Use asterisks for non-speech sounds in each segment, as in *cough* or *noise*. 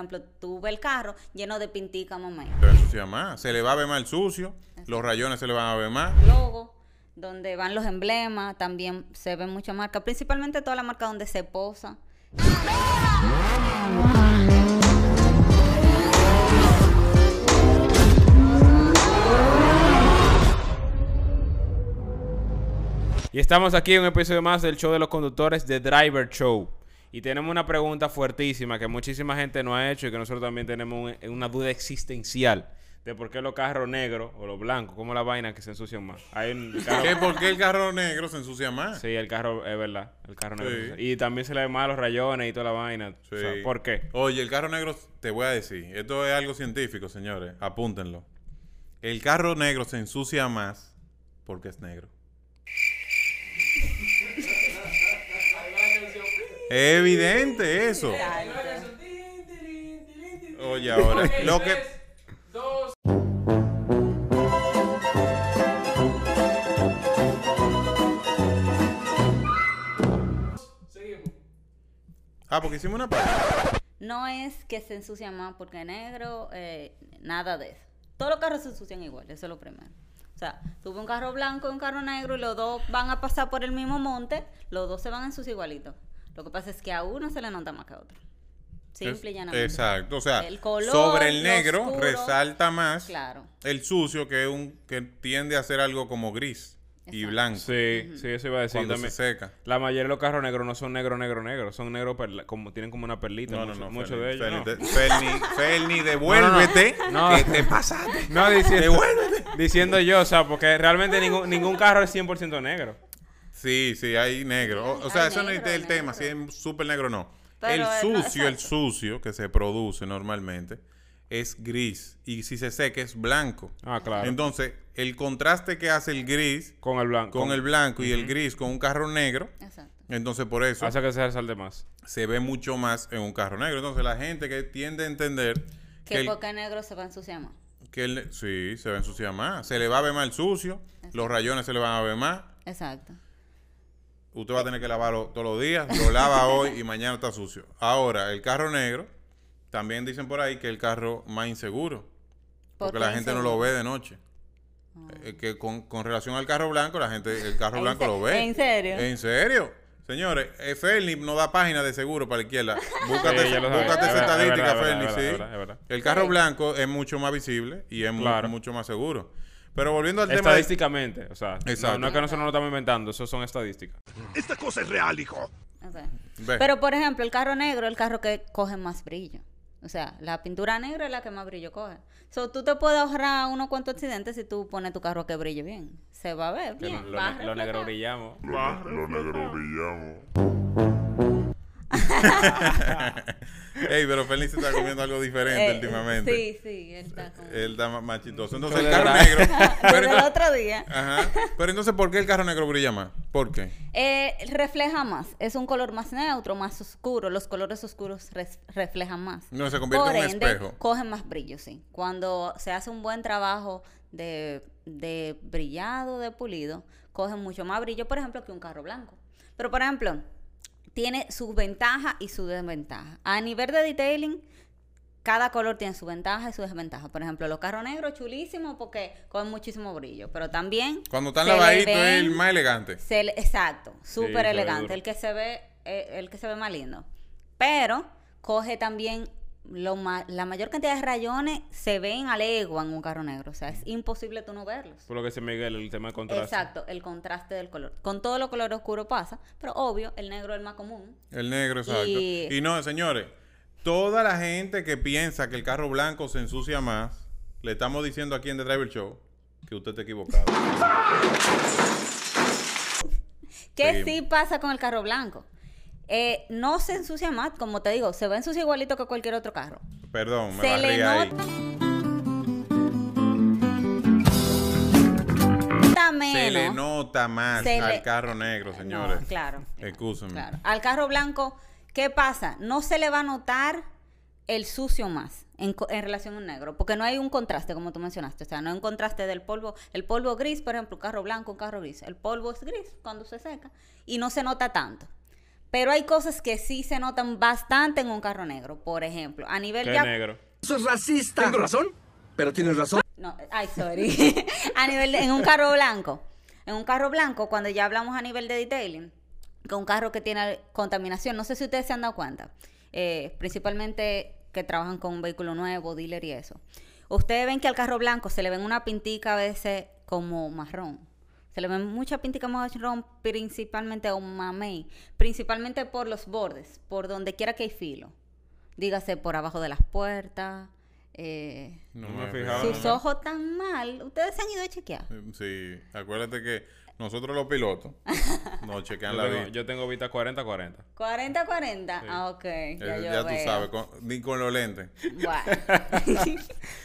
ejemplo, tú ves el carro lleno de pintica, mamá. Se va a ensuciar más. Se le va a ver más el sucio. Los rayones se le van a ver más. Logo, donde van los emblemas, también se ven muchas marcas, principalmente toda la marca donde se posa. Y estamos aquí en un episodio más del show de los conductores de Driver Show. Y tenemos una pregunta fuertísima que muchísima gente no ha hecho y que nosotros también tenemos un- una duda existencial de por qué los carros negros o los blancos, como la vaina que se ensucian más. Hay un *laughs* carro- ¿Qué? ¿Por qué el carro negro se ensucia más? Sí, el carro es verdad. El carro negro. Sí. Y también se le ven más los rayones y toda la vaina. O sea, Sí. ¿Por qué? Oye, el carro negro, te voy a decir, esto es algo científico, señores, apúntenlo. El carro negro se ensucia más porque es negro. Es evidente eso. Oye, ahora, lo que... Ah, porque hicimos una parte. No es que se ensucia más porque es negro, eh, nada de eso. Todos los carros se ensucian igual, eso es lo primero. O sea, tuve un carro blanco y un carro negro y los dos van a pasar por el mismo monte, los dos se van a ensuciar igualito. Lo que pasa es que a uno se le nota más que a otro. Simple y llanamente. Exacto, o sea, El color, sobre el negro oscuro. resalta más Claro. el sucio que es un que tiende a ser algo como gris y blanco Sí, sí, eso iba a decir cuando también. se seca. La mayoría de los carros negros no son negro, negro, negro. Son negro, perla- como tienen como una perlita. No, no, mucho- no. Muchos de ellos. Ferni, no. Ferni, devuélvete. No, no. Que te pasaste. No, diciendo, diciendo yo, o sea, porque realmente ningún, ningún carro es 100% negro. Sí, sí, hay negro. O, o sea, Hay eso no es negro, el tema, si es súper negro o no. Pero, el sucio, el sucio que se produce normalmente es gris. Y si se seca es blanco. Ah, claro. Entonces, el contraste que hace el gris con el blanco. con el blanco y el gris con un carro negro, Exacto. entonces por eso Hace que se resalte más. se ve mucho más en un carro negro. Entonces, la gente que tiende a entender que Que el, es negro se va a ensuciar más. que el- sí, se va a ensuciar más. Se le va a ver más el sucio, los rayones se le van a ver más. Exacto. Usted va a tener que lavarlo todos los días. Lo lava *laughs* hoy y mañana está sucio. Ahora, el carro negro, también dicen por ahí que es el carro más inseguro. ¿Por Porque la gente no lo ve de noche. Eh, que con, con relación al carro blanco, la gente, el carro ¿En blanco lo ve. en serio? ¿En serio? Señores, eh, Ferni no da página de seguro para la izquierda. Búscate, *laughs* Sí, búscate Es esa estadística, Ferni, sí. es verdad, es verdad. El carro blanco es mucho más visible y es mucho más seguro. Pero volviendo al tema... de- Estadísticamente, o sea, no, Exacto. no es que nosotros no lo estamos inventando, eso son estadísticas. Esta cosa es real, hijo. Ok. Ve. Pero, por ejemplo, el carro negro es el carro que coge más brillo. O sea, la pintura negra es la que más brillo coge. So, tú te puedes ahorrar unos cuantos accidentes si tú pones tu carro a que brille bien. Se va a ver bien. lo, ne- lo negro brillamos. Los negros brillamos. *laughs* Ey, pero se está comiendo algo diferente Eh, últimamente. Sí, sí, él está como... Él está más, chistoso. Entonces, el carro negro... *laughs* pero el entonces- otro día. Ajá. Pero entonces, ¿por qué el carro negro brilla más? ¿Por qué? Eh, refleja más. Es un color más neutro, más oscuro. Los colores oscuros reflejan más. No, se convierte Por en un ende, espejo. cogen más brillo, sí. Cuando se hace un buen trabajo de, de brillado, de pulido, cogen mucho más brillo, por ejemplo, que un carro blanco. Pero, por ejemplo, tiene sus ventajas y su desventaja. A nivel de detailing, cada color tiene su ventaja y su desventaja. Por ejemplo, los carros negros, chulísimos porque cogen muchísimo brillo. Pero también... Cuando están lavaditos es el más elegante. se le- exacto, súper elegante, el que se ve eh, el que se ve más lindo. Pero coge también lo ma- la mayor cantidad de rayones se ven a legua en un carro negro, o sea, es imposible tú no verlos. Por lo que dice Miguel, el tema de contraste. Exacto, el contraste del color. Con todos los colores oscuros pasa, pero obvio, el negro es el más común. El negro, exacto. Y- Y, no, señores, toda la gente que piensa que el carro blanco se ensucia más, le estamos diciendo aquí en The Driver Show que usted está equivocado. *laughs* ¿Qué Seguimos. sí pasa con el carro blanco? Eh, no se ensucia más, como te digo, se va a ensuciar igualito que cualquier otro carro. Perdón, me Se le ahí. nota- Se le nota más Se al le- carro negro, señores. No, claro. Excúsenme. Claro. Al carro blanco, ¿qué pasa? No se le va a notar el sucio más en, relación al negro, porque no hay un contraste, como tú mencionaste. O sea, no hay un contraste del polvo. El polvo gris, por ejemplo, un carro blanco, un carro gris. El polvo es gris cuando se seca y no se nota tanto. Pero hay cosas que sí se notan bastante en un carro negro. Por ejemplo, a nivel ¿Qué ya... negro? Eso es racista. Tengo razón, pero tienes razón. No, ay, sorry. *laughs* a nivel de- en un carro blanco. En un carro blanco, cuando ya hablamos a nivel de detailing, que un carro que tiene contaminación, no sé si ustedes se han dado cuenta, eh, principalmente que trabajan con un vehículo nuevo, dealer y eso. Ustedes ven que al carro blanco se le ven una pintica a veces como marrón. Se le ven mucha pintica marrón, principalmente a un mamey, principalmente por los bordes, por donde quiera que hay filo. Dígase por abajo de las puertas. Eh, No me fijado. sus ojos tan mal. Ustedes se han ido a chequear. Sí, acuérdate que nosotros los pilotos *laughs* nos chequean Yo la tengo, vida. yo tengo vista 40-40. 40-40. Sí. Ah, ok. Eh, Ya, yo ya tú sabes, con- ni con los lentes. Bueno. *laughs*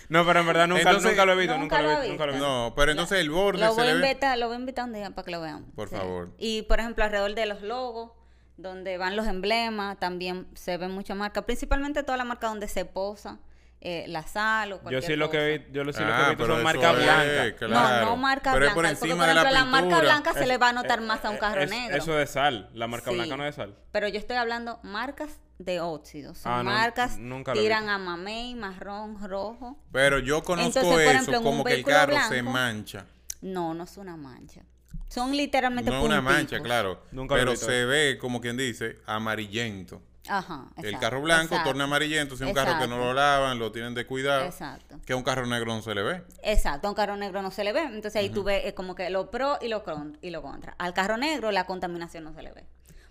No, pero en verdad nunca, Entonces- nunca lo he visto, nunca, Nunca lo he visto, he nunca lo he visto. No, pero entonces el borde lo, se voy a le ve. invitar, lo voy a invitar un día para que lo vean. Por favor. Y, por ejemplo, alrededor de los logos, donde van los emblemas, también se ven muchas marcas. Principalmente toda la marca donde se posa eh, la sal o Yo cualquier sí lo que vi, yo lo sí lo que Ah, pero son marcas blancas. claro. No, no marca Pero es blanca. por porque, encima por de la ejemplo, la marca blanca se le va a notar más a un carro Es- negro. Eso de sal, la marca Sí. blanca no es de sal. Pero yo estoy hablando marcas de óxido. Son Ah, no, marcas nunca he tiran a mamey, marrón, rojo. Pero yo conozco Entonces, eso ejemplo, como que el carro se mancha. No, no es una mancha. Son literalmente No es una mancha, claro. Nunca lo he pero se ve, como quien dice, amarillento. Ajá. el carro blanco exacto, torna amarillento. Si es un carro que no lo lavan, lo tienen de cuidado. Exacto. Que un carro negro no se le ve. Exacto, a un carro negro no se le ve. Entonces ahí tú ves eh, como que lo pro y lo, con- y lo contra. Al carro negro la contaminación no se le ve.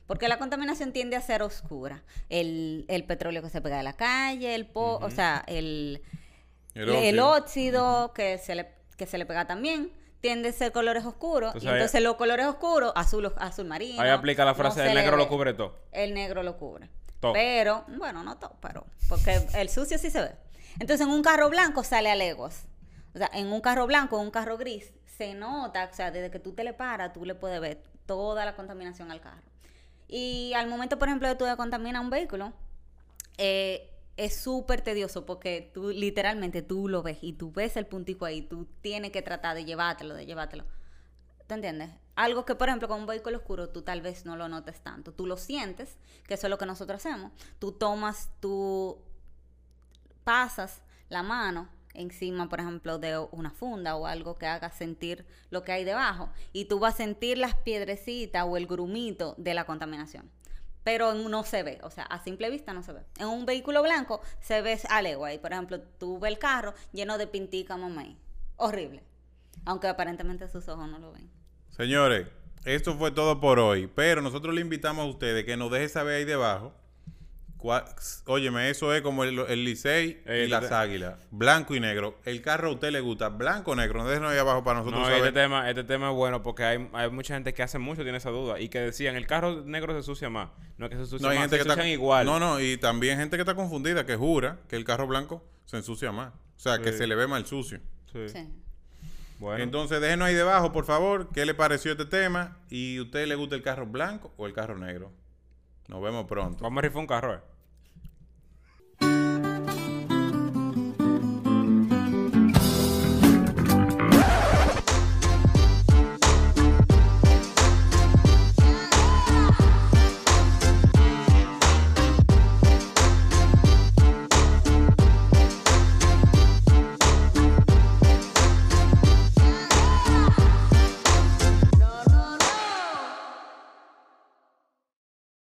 Porque la contaminación tiende a ser oscura. El, el petróleo que se pega de la calle, el po, o sea, el, El el óxido. óxido, que, se le, que se le pega también, tiende a ser colores oscuros. Entonces y los colores oscuros, azul, azul marino. Ahí aplica la no frase, se el le negro lo cubre todo. El negro lo cubre. Pero, bueno, no todo, pero. Porque el sucio sí se ve. Entonces, en un carro blanco sale a leguas. O sea, en un carro blanco, en un carro gris, se nota, o sea, desde que tú te le paras, tú le puedes ver toda la contaminación al carro. Y al momento, por ejemplo, de tú de un vehículo, eh, es súper tedioso porque tú literalmente tú lo ves y tú ves el puntico ahí, tú tienes que tratar de llevártelo, de llevártelo. ¿Te entiendes? Algo que, por ejemplo, con un vehículo oscuro tú tal vez no lo notes tanto. Tú lo sientes, que eso es lo que nosotros hacemos. Tú tomas, tú pasas la mano encima, por ejemplo, de una funda o algo que haga sentir lo que hay debajo y tú vas a sentir las piedrecitas o el grumito de la contaminación. Pero no se ve, o sea, a simple vista no se ve. En un vehículo blanco se ve a legua y, por ejemplo, tú ves el carro lleno de pintica mamey. Horrible. Aunque aparentemente sus ojos no lo ven. Señores, esto fue todo por hoy. Pero nosotros le invitamos a ustedes que nos deje saber ahí debajo. cuál- óyeme, eso es como el, el Licey Eh, y las te- águilas. Blanco y negro. El carro a usted le gusta blanco o negro. No déjenos ahí abajo para nosotros No, saber. este tema, este tema es bueno porque hay, hay mucha gente que hace mucho tiene esa duda y que decían el carro negro se sucia más. No es que se sucia No, hay más, gente se que está igual. No, no, y también gente que está confundida, que jura que el carro blanco se ensucia más. O sea, que se le ve mal sucio. Sí. Sí. Bueno, Entonces, déjenos ahí debajo, por favor, qué le pareció este tema y a usted le gusta el carro blanco o el carro negro. Nos vemos pronto. vamos a rifar un carro, eh.